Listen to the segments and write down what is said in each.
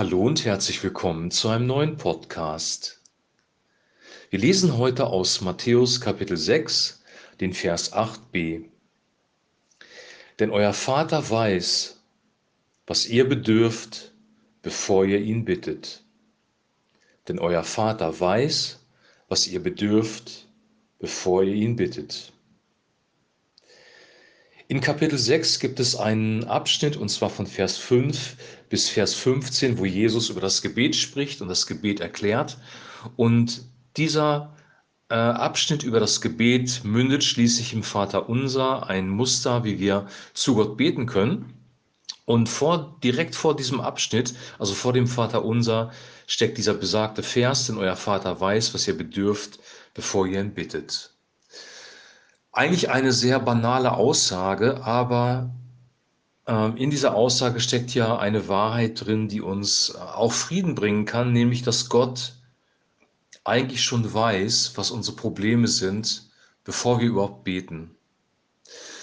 Hallo und herzlich willkommen zu einem neuen Podcast. Wir lesen heute aus Matthäus Kapitel 6, den Vers 8b. Denn euer Vater weiß, was ihr bedürft, bevor ihr ihn bittet. Denn euer Vater weiß, was ihr bedürft, bevor ihr ihn bittet. In Kapitel 6 gibt es einen Abschnitt, und zwar von Vers 5 bis Vers 15, wo Jesus über das Gebet spricht und das Gebet erklärt. Und dieser äh, Abschnitt über das Gebet mündet schließlich im Vater Unser, ein Muster, wie wir zu Gott beten können. Und vor, direkt vor diesem Abschnitt, also vor dem Vater Unser, steckt dieser besagte Vers, denn euer Vater weiß, was ihr bedürft, bevor ihr ihn bittet. Eigentlich eine sehr banale Aussage, aber ähm, in dieser Aussage steckt ja eine Wahrheit drin, die uns äh, auch Frieden bringen kann, nämlich dass Gott eigentlich schon weiß, was unsere Probleme sind, bevor wir überhaupt beten.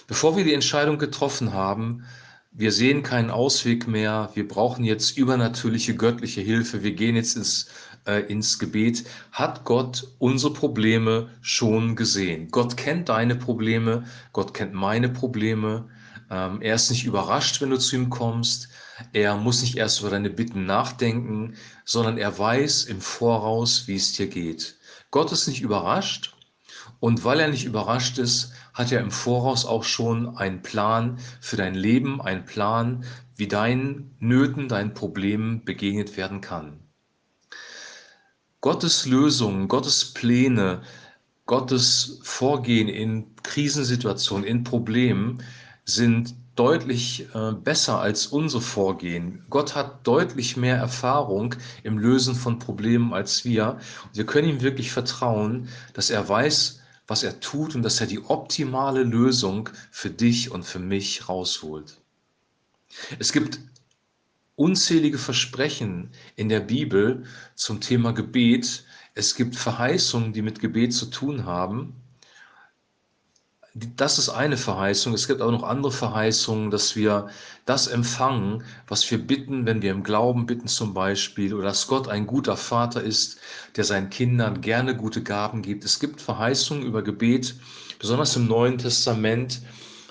Bevor wir die Entscheidung getroffen haben, wir sehen keinen Ausweg mehr, wir brauchen jetzt übernatürliche göttliche Hilfe, wir gehen jetzt ins äh, ins Gebet, hat Gott unsere Probleme schon gesehen. Gott kennt deine Probleme, Gott kennt meine Probleme. Ähm, er ist nicht überrascht, wenn du zu ihm kommst. Er muss nicht erst über deine Bitten nachdenken, sondern er weiß im Voraus, wie es dir geht. Gott ist nicht überrascht und weil er nicht überrascht ist, hat er im Voraus auch schon einen Plan für dein Leben, einen Plan, wie deinen Nöten, deinen Problemen begegnet werden kann. Gottes Lösungen, Gottes Pläne, Gottes Vorgehen in Krisensituationen, in Problemen sind deutlich äh, besser als unser Vorgehen. Gott hat deutlich mehr Erfahrung im Lösen von Problemen als wir. Und wir können ihm wirklich vertrauen, dass er weiß, was er tut und dass er die optimale Lösung für dich und für mich rausholt. Es gibt unzählige Versprechen in der Bibel zum Thema Gebet. Es gibt Verheißungen, die mit Gebet zu tun haben. Das ist eine Verheißung. Es gibt auch noch andere Verheißungen, dass wir das empfangen, was wir bitten, wenn wir im Glauben bitten zum Beispiel, oder dass Gott ein guter Vater ist, der seinen Kindern gerne gute Gaben gibt. Es gibt Verheißungen über Gebet, besonders im Neuen Testament,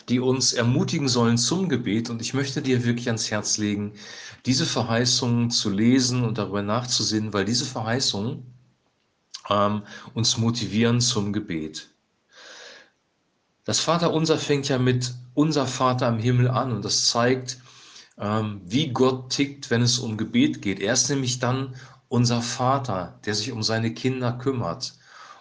die uns ermutigen sollen zum Gebet. Und ich möchte dir wirklich ans Herz legen, diese Verheißungen zu lesen und darüber nachzusinnen, weil diese Verheißungen ähm, uns motivieren zum Gebet. Das Vaterunser fängt ja mit unser Vater im Himmel an und das zeigt, ähm, wie Gott tickt, wenn es um Gebet geht. Er ist nämlich dann unser Vater, der sich um seine Kinder kümmert.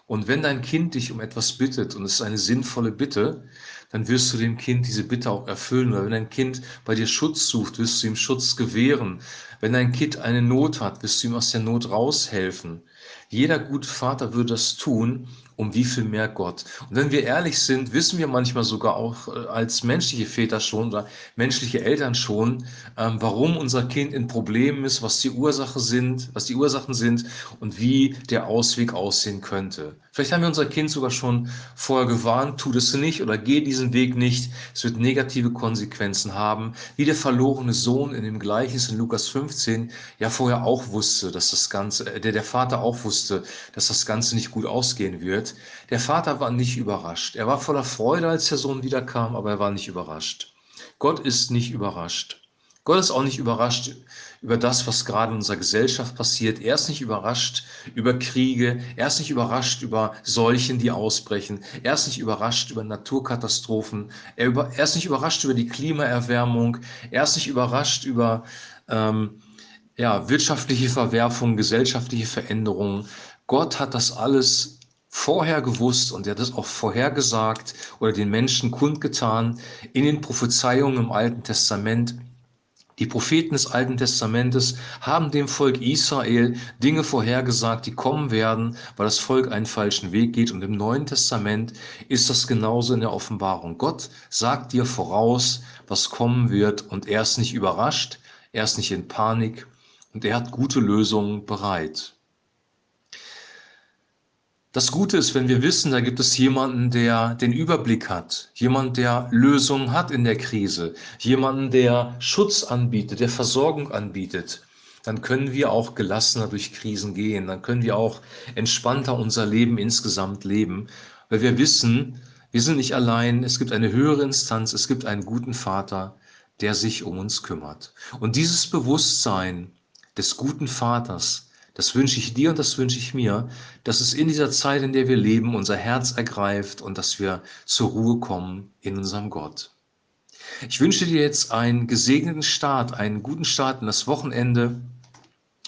Und wenn dein Kind dich um etwas bittet und es ist eine sinnvolle Bitte, dann wirst du dem Kind diese Bitte auch erfüllen. Oder wenn dein Kind bei dir Schutz sucht, wirst du ihm Schutz gewähren. Wenn dein Kind eine Not hat, wirst du ihm aus der Not raushelfen. Jeder gute Vater würde das tun, um wie viel mehr Gott. Und wenn wir ehrlich sind, wissen wir manchmal sogar auch äh, als menschliche Väter schon oder menschliche Eltern schon, ähm, warum unser Kind in Problemen ist, was die Ursache sind, was die Ursachen sind und wie der Ausweg aussehen könnte. Vielleicht haben wir unser Kind sogar schon vorher gewarnt, tu das nicht oder geh diesen Weg nicht. Es wird negative Konsequenzen haben, wie der verlorene Sohn in dem Gleichnis in Lukas 15 ja vorher auch wusste, dass das Ganze, äh, der der Vater auch wusste, dass das Ganze nicht gut ausgehen wird wird. Der Vater war nicht überrascht. Er war voller Freude, als der Sohn wiederkam, aber er war nicht überrascht. Gott ist nicht überrascht. Gott ist auch nicht überrascht über das, was gerade in unserer Gesellschaft passiert. Er ist nicht überrascht über Kriege. Er ist nicht überrascht über Seuchen, die ausbrechen. Er ist nicht überrascht über Naturkatastrophen. Er, über, er ist nicht überrascht über die Klimaerwärmung. Er ist nicht überrascht über ähm, ja, wirtschaftliche Verwerfungen, gesellschaftliche Veränderungen. Gott hat das alles vorher gewusst und er hat es auch vorhergesagt oder den Menschen kundgetan in den Prophezeiungen im Alten Testament. Die Propheten des Alten Testamentes haben dem Volk Israel Dinge vorhergesagt, die kommen werden, weil das Volk einen falschen Weg geht. Und im Neuen Testament ist das genauso in der Offenbarung. Gott sagt dir voraus, was kommen wird und er ist nicht überrascht, er ist nicht in Panik und er hat gute Lösungen bereit. Das Gute ist, wenn wir wissen, da gibt es jemanden, der den Überblick hat, jemand, der Lösungen hat in der Krise, jemanden, der Schutz anbietet, der Versorgung anbietet, dann können wir auch gelassener durch Krisen gehen, dann können wir auch entspannter unser Leben insgesamt leben, weil wir wissen, wir sind nicht allein, es gibt eine höhere Instanz, es gibt einen guten Vater, der sich um uns kümmert. Und dieses Bewusstsein des guten Vaters, das wünsche ich dir und das wünsche ich mir, dass es in dieser Zeit, in der wir leben, unser Herz ergreift und dass wir zur Ruhe kommen in unserem Gott. Ich wünsche dir jetzt einen gesegneten Start, einen guten Start in das Wochenende.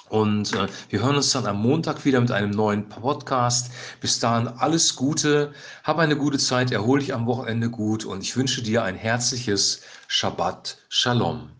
Und äh, wir hören uns dann am Montag wieder mit einem neuen Podcast. Bis dahin alles Gute, hab eine gute Zeit, erhol dich am Wochenende gut und ich wünsche dir ein herzliches Shabbat Shalom.